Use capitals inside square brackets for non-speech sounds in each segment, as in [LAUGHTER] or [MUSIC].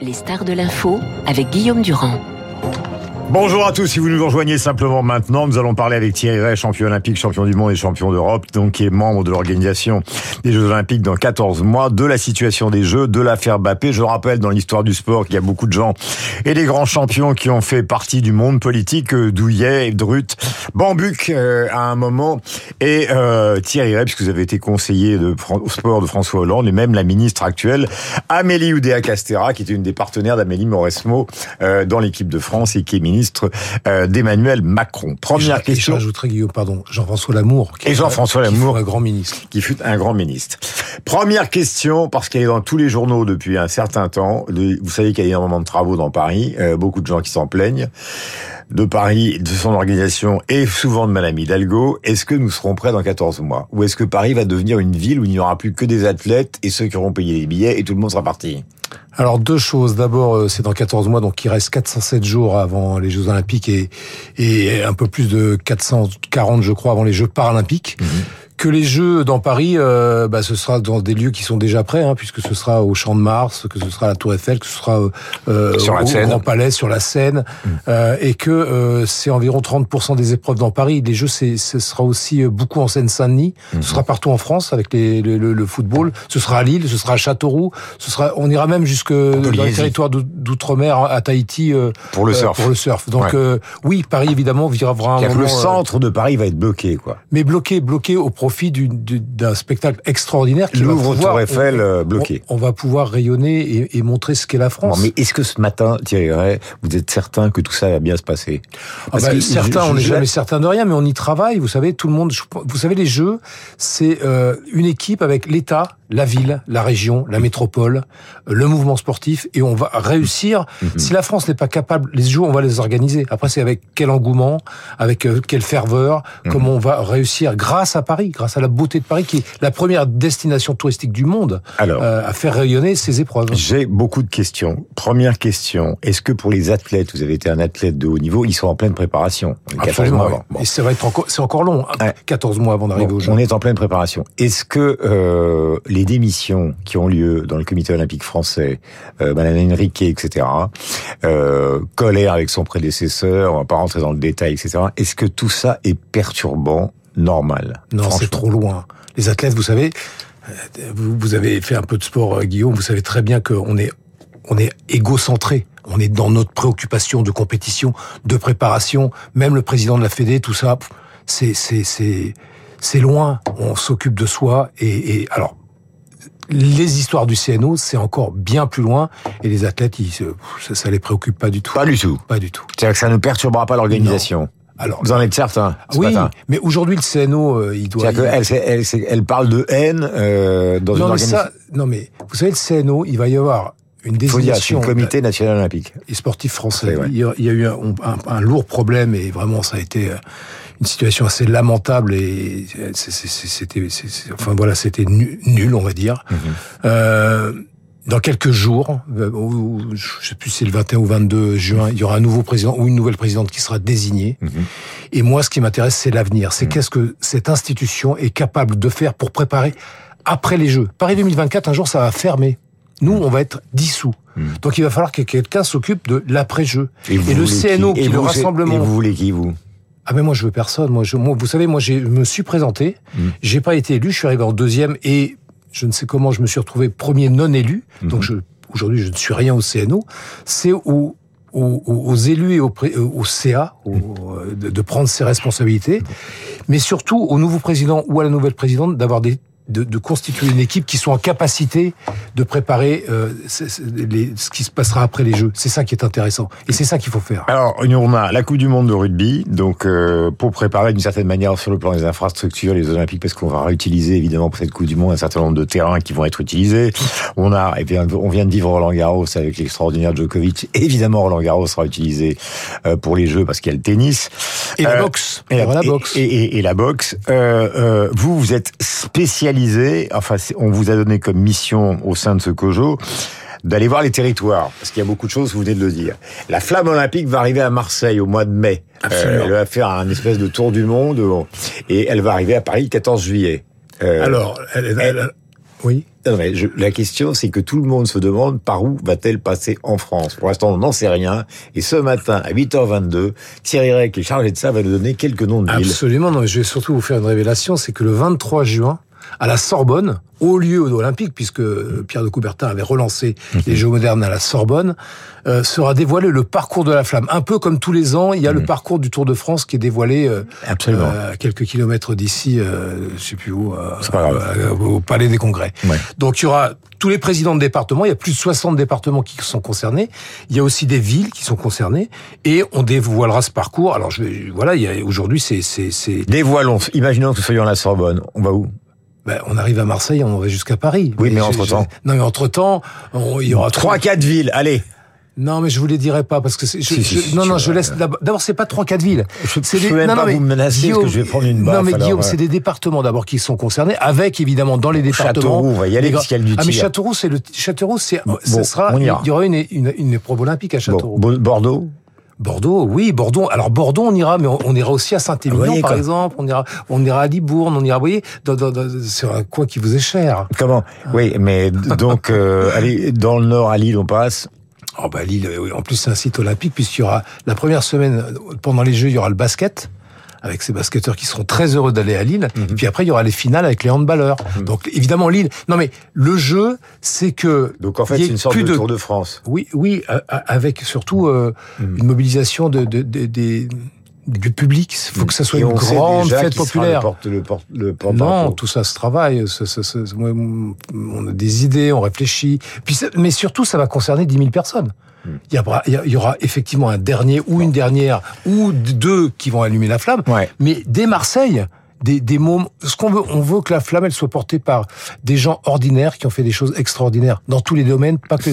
Les stars de l'info avec Guillaume Durand. Bonjour à tous, si vous nous rejoignez simplement maintenant, nous allons parler avec Thierry Ray, champion olympique, champion du monde et champion d'Europe, donc qui est membre de l'organisation des Jeux Olympiques dans 14 mois, de la situation des Jeux, de l'affaire Bappé. Je rappelle dans l'histoire du sport qu'il y a beaucoup de gens et des grands champions qui ont fait partie du monde politique, euh, Douillet, Drut, Bambuc euh, à un moment, et euh, Thierry Ray, puisque vous avez été conseiller au sport de François Hollande, et même la ministre actuelle, Amélie Oudéa-Castera, qui était une des partenaires d'Amélie Mauresmo dans l'équipe de France et qui est ministre euh, d'Emmanuel Macron. Première et question. Je rajouterais, Guillaume, pardon, Jean-François Lamour. Et Jean-François Lamour. un grand ministre. Qui fut un grand ministre. Première question, parce qu'elle est dans tous les journaux depuis un certain temps. Vous savez qu'il y a énormément de travaux dans Paris, euh, beaucoup de gens qui s'en plaignent de Paris, de son organisation et souvent de Madame Hidalgo. Est-ce que nous serons prêts dans 14 mois? Ou est-ce que Paris va devenir une ville où il n'y aura plus que des athlètes et ceux qui auront payé les billets et tout le monde sera parti? Alors deux choses. D'abord, euh, c'est dans 14 mois, donc il reste 407 jours avant les Jeux Olympiques et, un peu plus de 440, je crois, avant les Jeux Paralympiques. Mhm que les Jeux dans Paris, euh, bah, ce sera dans des lieux qui sont déjà prêts, hein, puisque ce sera au Champ de Mars, que ce sera à la Tour Eiffel, que ce sera euh, sur au, Grand Palais, sur la Seine, mm. euh, et que euh, c'est environ 30% des épreuves dans Paris. Les Jeux, ce sera aussi euh, beaucoup en Seine-Saint-Denis, ce mm-hmm. sera partout en France avec les, le, le, football, ce sera à Lille, ce sera à Châteauroux, ce sera, on ira même jusque dans les territoires d'outre-mer, à Tahiti, pour le surf. pour le surf. Donc oui, Paris évidemment vivra vraiment. Le centre de Paris va être bloqué, quoi. Mais bloqué, bloqué au profit profit d'un spectacle extraordinaire qui Louvre Tour Eiffel on, euh, bloqué. On, va pouvoir rayonner et, et montrer ce qu'est la France. mais est-ce que ce matin, Thierry vous êtes certain que tout ça va bien se passer ah bah, Certains, on n'est jamais certain de rien, mais on y travaille. Vous savez, tout le monde. Vous savez, les Jeux, c'est euh, une équipe avec l'État, la ville, la région, la métropole, le mouvement sportif, et on va réussir. Mhm. Si la France n'est pas capable, les Jeux, on va les organiser. Après, c'est avec quel engouement, avec euh, quelle ferveur, mhm. comment on va réussir grâce à Paris grâce à la beauté de Paris, qui est la première destination touristique du monde Alors, euh, à faire rayonner ces épreuves. J'ai beaucoup de questions. Première question, est-ce que pour les athlètes, vous avez été un athlète de haut niveau, ils sont en pleine préparation? Absolument, Et ça va être encore, c'est encore long, 14 hein, mois avant d'arriver au Jeux. On est en pleine préparation. Est-ce que euh, les démissions qui ont lieu dans le comité olympique français, euh, Madame Enrique, etc., euh, colère avec son prédécesseur, on va pas rentrer dans le détail, etc., est-ce que tout ça est perturbant normal? Non, c'est trop loin. Les athlètes, vous savez, euh, vous, avez fait un peu de sport, euh, Guillaume, vous savez très bien qu'on est, on est égocentré. On est dans notre préoccupation de compétition, de préparation. Même le président de la Fédé, tout ça, c'est, c'est, c'est, c'est loin. On s'occupe de soi. Et, et alors, les histoires du CNO, c'est encore bien plus loin. Et les athlètes, ils, ça, ça les préoccupe pas du tout. Pas du tout. Pas du tout. C'est-à-dire que ça ne perturbera pas l'organisation. Alors, vous en êtes certain Oui, mais aujourd'hui le CNO, euh, il doit. Elle, elle, elle, parle de haine euh, dans non, une mais ça, non mais vous savez le CNO, il va y avoir une désignation. Dire, Comité national olympique et sportif français. Il, y a, il, y a, eu un, un, lourd problème et vraiment ça a été euh, une situation assez lamentable et c'était, enfin voilà, c'était nul, on va dire. Mm euh, dans quelques jours, euh, je sais plus si c'est le 21 ou 22 juin, il y aura un nouveau président ou une nouvelle présidente qui sera désignée. Mhm. Et moi, ce qui m'intéresse, c'est l'avenir. C'est mhm. qu'est-ce que cette institution est capable de faire pour préparer après les Jeux. Paris 2024, un jour, ça va fermer. Nous, mhm. on va être dissous. Donc, il va falloir que quelqu'un s'occupe de l'après-jeu. Et, le CNO, qui, le rassemblement. Et vous voulez qui, vous? Ah mais moi je veux personne. Moi, je, moi vous savez, moi je me suis présenté, j'ai pas été élu, je suis arrivé en deuxième et je ne sais comment je me suis retrouvé premier non élu, donc mhm. aujourd'hui je ne suis rien au CNO, c'est aux, aux, élus et au, au CA mhm. de, de, prendre ses responsabilités, mais surtout au nouveau président ou à la nouvelle présidente d'avoir des de, de, constituer une équipe qui soit en capacité de préparer euh, les, ce qui se passera après les Jeux. C'est ça qui est intéressant. Et c'est ça qu'il faut faire. Alors, on a la Coupe du Monde de rugby, donc euh, pour préparer d'une certaine manière sur le plan des infrastructures, les Olympiques, parce qu'on va réutiliser évidemment pour cette Coupe du Monde un certain nombre de terrains qui vont être utilisés. On a, et bien, on vient de vivre Roland Garros avec l'extraordinaire Djokovic. Évidemment, Roland Garros sera utilisé euh, pour les Jeux parce qu'il y a le tennis. Et la boxe. Et, la, boxe. Et, et, et la boxe. vous, vous êtes enfin, on vous a donné comme mission au sein de ce COJO d'aller voir les territoires, parce qu'il y a beaucoup de choses, vous venez de le dire. La flamme olympique va arriver à Marseille au mois de mai. Euh, elle va faire un espèce de tour du monde, et elle va arriver à Paris le 14 juillet. Euh, Alors, elle, Oui. Non, mais je, la question, c'est que tout le monde se demande par où va-t-elle passer en France. Pour l'instant, on n'en sait rien. Et ce matin, à 8h22, Thierry Rey, qui est chargé de ça, va nous donner quelques noms de villes. Absolument. Non, mais je vais surtout vous faire une révélation. C'est que le 23 juin, à la Sorbonne, au lieu olympique, puisque Pierre de Coubertin avait relancé Mhm. les Jeux modernes à la Sorbonne, euh, sera dévoilé le parcours de la flamme. Un peu comme tous les ans, il y a le parcours du Tour de France qui est dévoilé euh, Mhm. Absolument. euh, à quelques kilomètres d'ici, euh, je sais plus où, euh, euh, au Palais des Congrès. Ouais. Donc il y aura tous les présidents de départements, il y a plus de 60 départements qui sont concernés, il y a aussi des villes qui sont concernées, et on dévoilera ce parcours. Alors je vais, voilà, il y a- aujourd'hui c'est c'est c'est Dévoilons. Imaginons que nous soyons à la Sorbonne. On va où? Ben, on arrive à Marseille, on va jusqu'à Paris. Oui, mais entre-temps. Non, mais entre-temps, on- il y aura Trois, quatre villes. Allez. Non, mais je vous les dirai pas parce que c'est. je- Si, je- si, non, non, je laisse. D'abord, d'abord, c'est pas trois, quatre villes. Je- je peux même non, pas non, mais vous menacer parce que je vais prendre une Non, baffe, mais alors, Guillaume, ouais. c'est des départements d'abord qui sont concernés, avec évidemment dans les départements. Châteauroux, on va y aller, parce du Ah, mais. Châteauroux, c'est le Châteauroux, c'est. Bon, ce sera. Il y aura une une, une épreuve olympique à Châteauroux. Bo- Bordeaux. Bordeaux, oui, Bordeaux. Alors Bordeaux, on ira, mais on, on ira aussi à Saint-Émilion, par exemple. On ira, on ira à Libourne, on ira, vous voyez, dans, dans, dans, sur un coin qui vous est cher. Comment? Oui, mais donc, euh, [LAUGHS] allez, dans le nord, à Lille, on passe. Oh bah Lille, oui. en plus c'est un site olympique puisqu'il y aura la première semaine pendant les Jeux, il y aura le basket avec ces basketteurs qui seront très heureux d'aller à Lille. Mhm. Puis après il y aura les finales avec les handballeurs. Donc évidemment Lille. Non mais le jeu, c'est que Donc, en fait, c'est une sorte plus de, Tour de France. oui, oui, a- a- avec surtout euh, Mhm. une mobilisation de, de, de- des- du public. Il faut que ça soit Et une grande fête populaire. Le porte, le porte, le Non, tout ça se travaille. Ça- ça- ça- moi, on a des idées, on réfléchit. Puis, mais surtout, ça va concerner 10 000 personnes. Hmm. Il y, aura, il y effectivement un dernier ou une dernière ou deux qui vont allumer la flamme. Ouais. Mais dès Marseille, des, des mômes, ce qu'on veut, on veut que la flamme, elle soit portée par des gens ordinaires qui ont fait des choses extraordinaires dans tous les domaines, pas que,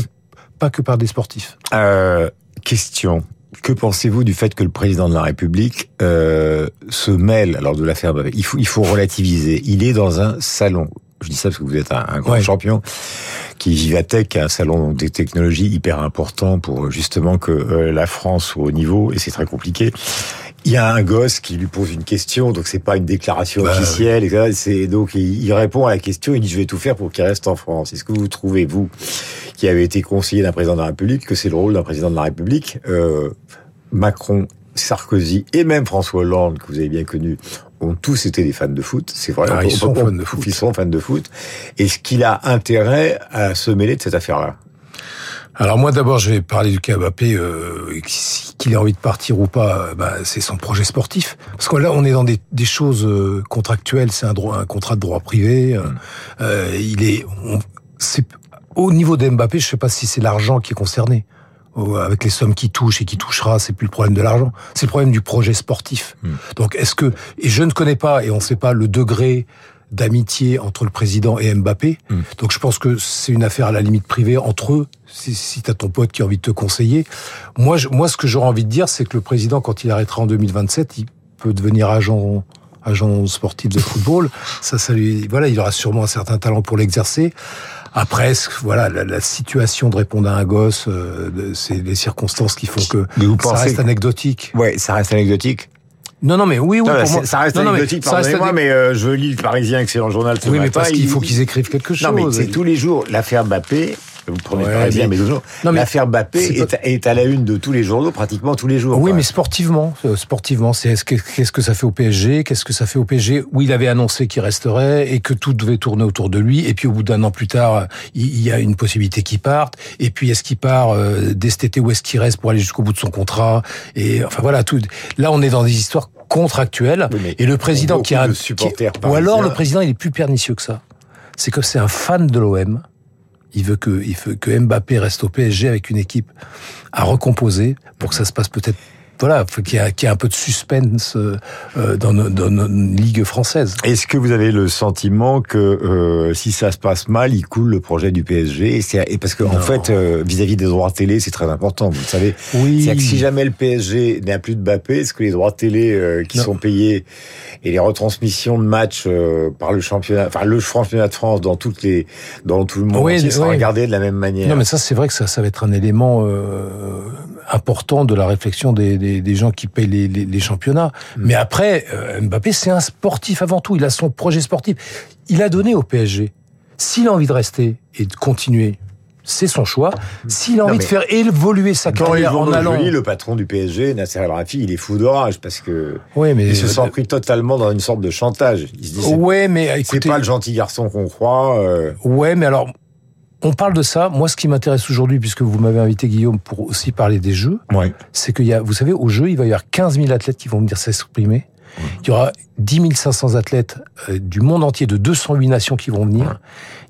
pas que par des sportifs. Euh, question. Que pensez-vous du fait que le président de la République euh, se mêle alors de l'affaire Mbappé Il faut il faut relativiser. Il est dans un salon. Je dis ça parce que vous êtes un, un grand Ouais. champion qui Vivatech, un salon des technologies hyper important pour justement que euh, la France soit au niveau et c'est très compliqué. Il y a un gosse qui lui pose une question, donc c'est pas une déclaration Bah, officielle. etc. C'est donc il, il répond à la question. Il dit je vais tout faire pour qu'il reste en France. Est-ce que vous trouvez vous, qui avez été conseiller d'un président de la République, que c'est le rôle d'un président de la République euh, Macron, Sarkozy et même François Hollande, que vous avez bien connu, ont tous été des fans de foot? C'est vrai. Ah, ils sont on- fans de foot. Ils sont fans de foot. Est-ce qu'il a intérêt à se mêler de cette affaire-là? Alors moi d'abord je vais parler du cas Mbappé, euh, qu'il ait envie de partir ou pas, euh, bah, c'est son projet sportif. Parce que là on est dans des, des choses euh, contractuelles, c'est un droit, un contrat de droit privé. euh, euh, il est, on- c'est au niveau de Mbappé, je sais pas si c'est l'argent qui est concerné. Avec les sommes qui touchent et qui touchera, c'est plus le problème de l'argent, c'est le problème du projet sportif. Hmm. Donc est-ce que et je ne connais pas et on ne sait pas le degré d'amitié entre le président et Mbappé. Hmm. Donc je pense que c'est une affaire à la limite privée entre eux. Si, si t'as ton pote qui a envie de te conseiller, moi, je, moi, ce que j'aurais envie de dire, c'est que le président, quand il arrêtera en 2027, il peut devenir agent agent sportif de football. [LAUGHS] Ça, ça lui, voilà, il aura sûrement un certain talent pour l'exercer. Après, voilà, la, la situation de répondre à un gosse, euh, c'est les circonstances qui font que vous ça pensez reste que- anecdotique. Ouais, ça reste anecdotique. Non, non, mais oui, oui, Non, pour c'est- moi. ça reste non, non, mais anecdotique, pardonnez-moi, mais euh, je lis le Parisien, excellent journal ce Oui, mais parce qu'il il- faut qu'ils écrivent quelque chose. Non, mais c'est tous les jours l'affaire Mbappé. Vous prenez Ouais, Parisien, mais- mais toujours. Non, mais L'affaire Mbappé c'est est, pas- est à la une de tous les journaux, pratiquement tous les jours. Oui, mais sportivement, euh, sportivement, c'est est-ce que- qu'est-ce que ça fait au PSG Qu'est-ce que ça fait au PSG Où il avait annoncé qu'il resterait et que tout devait tourner autour de lui. Et puis au bout d'un an plus tard, il y a une possibilité qu'il parte. Et puis est-ce qu'il part euh, dès cet été ou est-ce qu'il reste pour aller jusqu'au bout de son contrat Et enfin voilà, tout. Là, on est dans des histoires contractuelles. Oui, et le président qui a un qui- ou alors le président, il est plus pernicieux que ça. C'est que c'est un fan de l'OM. Il veut que, Mbappé reste au PSG avec une équipe à recomposer pour que ça se passe peut-être. Voilà, faut qu'il y, a- qu'il y ait un peu de suspense euh, euh, dans, nos, dans nos ligues françaises. Est-ce que vous avez le sentiment que euh, si ça se passe mal, il coule le projet du PSG et, c'est- et parce que en fait, euh, vis-à-vis des droits télé, c'est très important. Vous le savez. Oui. C'est-à-dire que si jamais le PSG n'a plus de Mbappé, est-ce que les droits télé euh, qui Non. sont payés et les retransmissions de matchs euh, par le championnat, enfin le championnat de France dans toutes les, dans tout le monde, Oui, entier, sera oui. regardé de la même manière. Non, mais ça, c'est vrai que ça, ça va être un élément euh, important de la réflexion des, des, des gens qui payent les, les, les championnats. Mais après, euh, Mbappé, c'est un sportif avant tout. Il a son projet sportif. Il a donné au PSG. S'il a envie de rester et de continuer, c'est son choix. S'il a envie de faire évoluer sa carrière en allant, le patron du PSG, Nasser El Rafi, il est fou d'orage parce que ouais, mais il se sent pris totalement dans une sorte de chantage. Il se dit, ouais, mais c'est pas le gentil garçon qu'on croit. Euh... Ouais, mais alors on parle de ça. Moi, ce qui m'intéresse aujourd'hui, puisque vous m'avez invité, Guillaume, pour aussi parler des Jeux, ouais. c'est qu'il y a, vous savez, au Jeux, il va y avoir 15 000 athlètes qui vont venir s'exprimer. Il y aura 10 500 athlètes euh, du monde entier, de 208 nations qui vont venir.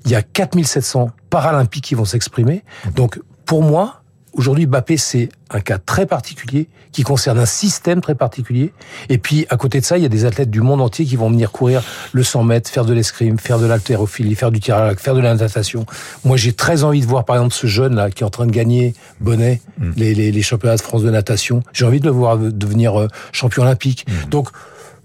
Il y a 4 700 paralympiques qui vont s'exprimer. Donc, pour moi, aujourd'hui, Mbappé, c'est un cas très particulier qui concerne un système très particulier. Et puis, à côté de ça, il y a des athlètes du monde entier qui vont venir courir le 100 mètres, faire de l'escrime, faire de l'haltérophilie, faire du tir à l'arc, faire de la natation. Moi, j'ai très envie de voir, par exemple, ce jeune-là qui est en train de gagner, Bonnet, Mm. les, les, les, championnats de France de natation. J'ai envie de le voir devenir euh, champion olympique. Mm. Donc,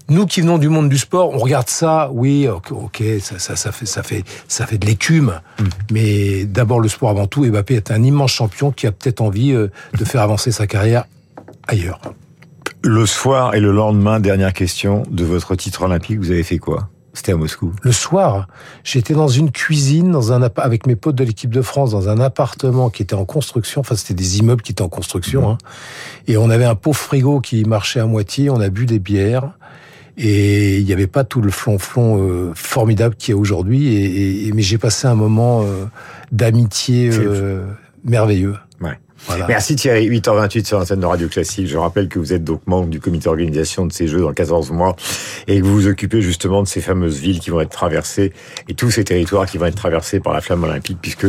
nous qui venons du monde du sport, on regarde ça, oui, ok, okay ça, ça, ça, fait, ça fait, ça fait de l'écume. Mm. Mais d'abord le sport avant tout. Mbappé est un immense champion qui a peut-être envie euh, de faire avancer sa carrière ailleurs. Le soir et le lendemain, dernière question de votre titre olympique, vous avez fait quoi? C'était à Moscou. Le soir, j'étais dans une cuisine, dans un avec mes potes de l'équipe de France, dans un appartement qui était en construction. Enfin, c'était des immeubles qui étaient en construction. Hein. Et on avait un pauvre frigo qui marchait à moitié. On a bu des bières. Et il n'y avait pas tout le flonflon euh, formidable qu'il y a aujourd'hui. Et, et, mais j'ai passé un moment euh, d'amitié euh, merveilleux. Ouais. Voilà. Merci Thierry. 8h28 sur l'antenne de Radio Classique. Je rappelle que vous êtes donc membre du comité d'organisation de ces Jeux dans 14 mois et que vous vous occupez justement de ces fameuses villes qui vont être traversées et tous ces territoires qui vont être traversés par la flamme olympique puisque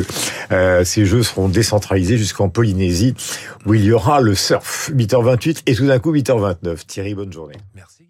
euh, ces Jeux seront décentralisés jusqu'en Polynésie où il y aura le surf. 8h28 et tout d'un coup 8h29. Thierry, bonne journée. Merci.